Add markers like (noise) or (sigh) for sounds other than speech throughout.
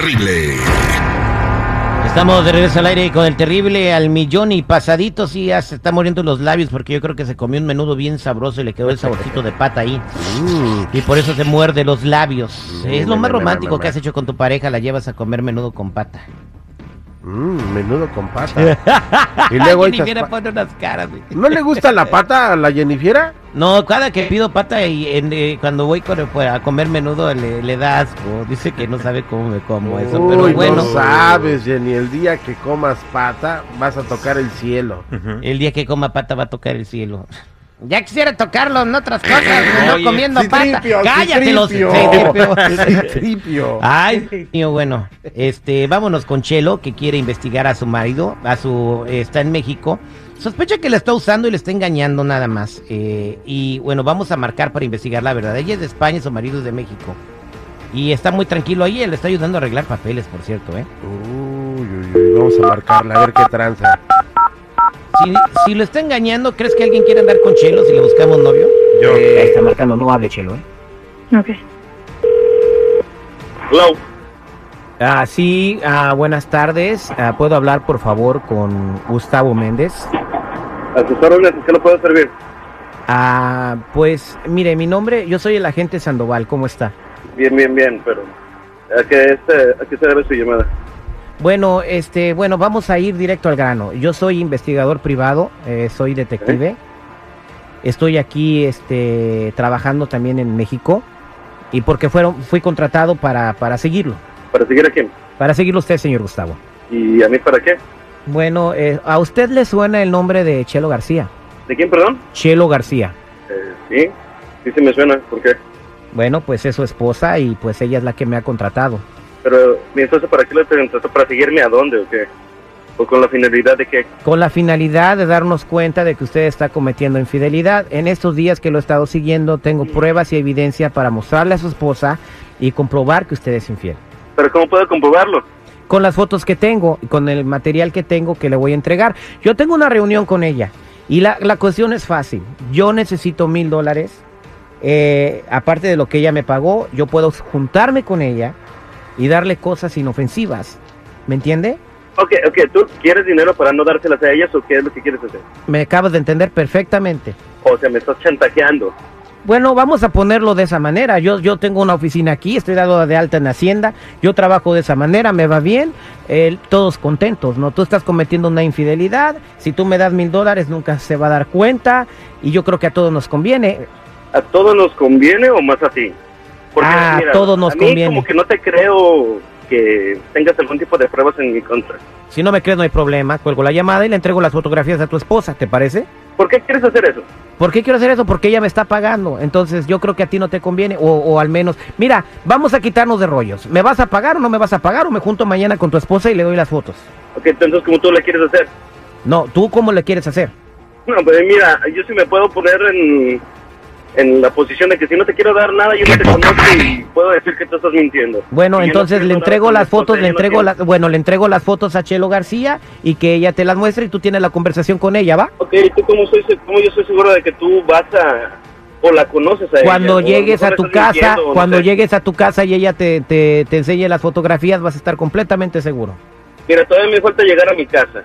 terrible. Estamos de regreso al aire con el terrible al millón y pasadito, sí, ya se está muriendo los labios porque yo creo que se comió un menudo bien sabroso y le quedó el saborcito de pata ahí. Y por eso se muerde los labios. es lo más romántico que has hecho con tu pareja, la llevas a comer menudo con pata. Mmm, menudo con pata. (laughs) y luego Jennifer pone unas caras. ¿No le gusta la pata a la Jennifer? No, cada que pido pata y en- eh, cuando voy con- pues, a comer menudo le, le da asco. Dice que no sabe cómo me como eso, pero bueno. no sabes, Jenny. El día que comas pata, vas a tocar el cielo. El día que coma pata va a tocar el cielo. (laughs) Ya quisiera tocarlo en otras cosas, no Oye, comiendo pata. Cállate los. (laughs) Ay, mío, bueno, este, vámonos con Chelo, que quiere investigar a su marido, a su, está en México. Sospecha que la está usando y le está engañando nada más. Eh, y bueno, vamos a marcar para investigar la verdad. Ella es de España y su marido es de México. Y está muy tranquilo ahí, él le está ayudando a arreglar papeles, por cierto, ¿eh? Uy, uy, uy, vamos a marcarla, a ver qué tranza. Si, si lo está engañando, ¿crees que alguien quiere andar con Chelo si le buscamos novio? Yo. Ahí está marcando, no hable, Chelo, ¿eh? Ok. Hello. Ah, sí, ah, buenas tardes. Ah, ¿Puedo hablar, por favor, con Gustavo Méndez? A sus órdenes, ¿en ¿qué le puedo servir? Ah, pues, mire, mi nombre, yo soy el agente Sandoval, ¿cómo está? Bien, bien, bien, pero ¿a qué, este, ¿a qué se debe su llamada? Bueno, este, bueno, vamos a ir directo al grano. Yo soy investigador privado, eh, soy detective. Estoy aquí, este, trabajando también en México y porque fueron, fui contratado para, para seguirlo, ¿Para seguir a quién? para seguirlo usted, señor Gustavo. ¿Y a mí para qué? Bueno, eh, ¿a usted le suena el nombre de Chelo García? ¿De quién, perdón? Chelo García. Eh, sí, sí, sí me suena, ¿por qué? Bueno, pues es su esposa y pues ella es la que me ha contratado. Pero, ¿y entonces para qué le preguntaste? ¿Para seguirme a dónde o qué? ¿O con la finalidad de que Con la finalidad de darnos cuenta de que usted está cometiendo infidelidad. En estos días que lo he estado siguiendo, tengo pruebas y evidencia para mostrarle a su esposa y comprobar que usted es infiel. ¿Pero cómo puedo comprobarlo? Con las fotos que tengo y con el material que tengo que le voy a entregar. Yo tengo una reunión con ella y la, la cuestión es fácil. Yo necesito mil dólares. eh, aparte de lo que ella me pagó, yo puedo juntarme con ella y darle cosas inofensivas. ¿Me entiende? Ok, ok, ¿tú quieres dinero para no dárselas a ellas o qué es lo que quieres hacer? Me acabas de entender perfectamente. O sea, me estás chantajeando. Bueno, vamos a ponerlo de esa manera. Yo, yo tengo una oficina aquí, estoy dado de alta en Hacienda, yo trabajo de esa manera, me va bien, eh, todos contentos, ¿no? Tú estás cometiendo una infidelidad, si tú me das mil dólares nunca se va a dar cuenta y yo creo que a todos nos conviene. ¿A todos nos conviene o más a ti? Ah, a todos nos a mí conviene. como que no te creo que tengas algún tipo de pruebas en mi contra. Si no me crees no hay problema, cuelgo la llamada y le entrego las fotografías a tu esposa, ¿te parece? ¿Por qué quieres hacer eso? ¿Por qué quiero hacer eso? Porque ella me está pagando. Entonces yo creo que a ti no te conviene. O, o al menos, mira, vamos a quitarnos de rollos. ¿Me vas a pagar o no me vas a pagar? O me junto mañana con tu esposa y le doy las fotos. Ok, entonces como tú le quieres hacer. No, ¿tú cómo le quieres hacer? No, pues mira, yo sí me puedo poner en, en la posición de que si no te quiero dar nada, yo no te conozco y puedo decir que tú estás mintiendo. Bueno, Y yo no entonces le entrego las fotos, le ella no entrego las, bueno, le entrego las fotos a Chelo García y que ella te las muestre y tú tienes la conversación con ella, ¿va? Ok, ¿tú cómo, soy, cómo yo soy seguro de que tú vas a... o la conoces a ella? Cuando o llegues a tu casa, mintiendo, o no cuando sé. llegues a tu casa y ella te, te, te enseñe las fotografías, vas a estar completamente seguro. Mira, todavía me falta llegar a mi casa,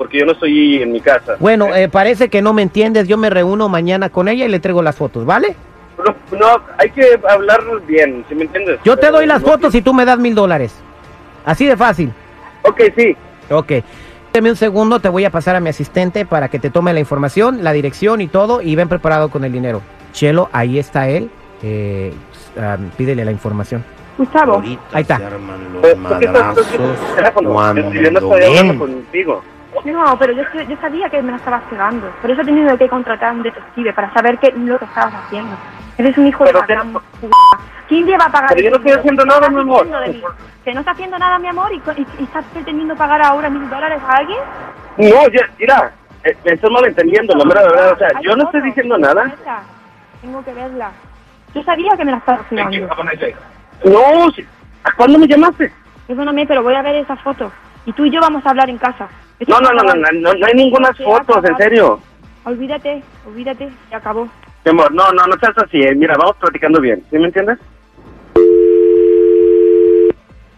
porque yo no estoy en mi casa. Bueno, eh, parece que no me entiendes, yo me reúno mañana con ella y le entrego las fotos, ¿vale? No, no, hay que hablar bien, ¿sí me entiendes? Yo te doy las no- fotos y tú me das mil dólares. Así de fácil. Ok, sí. Ok. Deme un segundo, te voy a pasar a mi asistente para que te tome la información, la dirección y todo, y ven preparado con el dinero. Chelo, ahí está él. Eh, pídele la información. Gustavo, Ahí está. Se arman los ¿Por ¿por qué estás madrazos cuando Yo no estoy hablando contigo. No, pero yo, yo sabía que me la estabas pegando. Por eso he tenido que contratar a un detective para saber qué es lo que estabas haciendo. Eres un hijo de Pero la que- gran p***. ¿Quién lleva a pagar? Pero yo no estoy haciendo ¿Qué nada, mi amor. de? Que no está haciendo nada, mi amor, y, y- y estás pretendiendo pagar ahora mil dólares a alguien. No, ya, mira, eh, me estás malentendiendo, la mera verdad. O sea, yo no estoy diciendo nada. Tengo que verla. Yo sabía que me la estabas pegando. No, ¿a cuándo me llamaste? Perdóname, pero voy a ver esa foto. Y tú y yo vamos a hablar en casa. No, no, no, no, no, hay ninguna fotos, en serio. Olvídate, olvídate, se acabó. Mi amor, no, no, no seas así. eh. Mira, vamos platicando bien. ¿Sí me entiendes?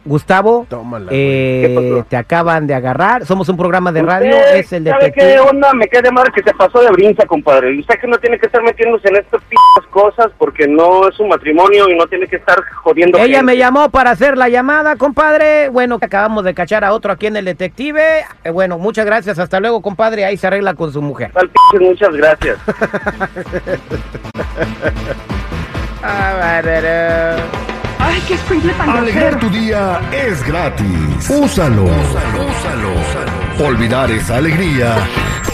Gustavo, Tómala, eh, te acaban de agarrar. Somos un programa de radio, es el ¿Sabe detective. qué onda? Me queda de madre que se pasó de brinca, compadre. Usted que no tiene que estar metiéndose en estas p cosas porque no es un matrimonio y no tiene que estar jodiendo. Ella gente. me llamó para hacer la llamada, compadre. Bueno, acabamos de cachar a otro aquí en el detective. Eh, bueno, muchas gracias. Hasta luego, compadre. Ahí se arregla con su mujer. Muchas gracias. (laughs) Ay, qué escuincle tan Alegrar tu día es gratis. Úsalo. Olvidar esa alegría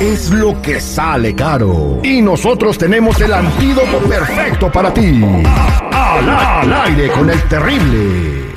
es lo que sale caro. Y nosotros tenemos el antídoto perfecto para ti. Al, al aire con el terrible.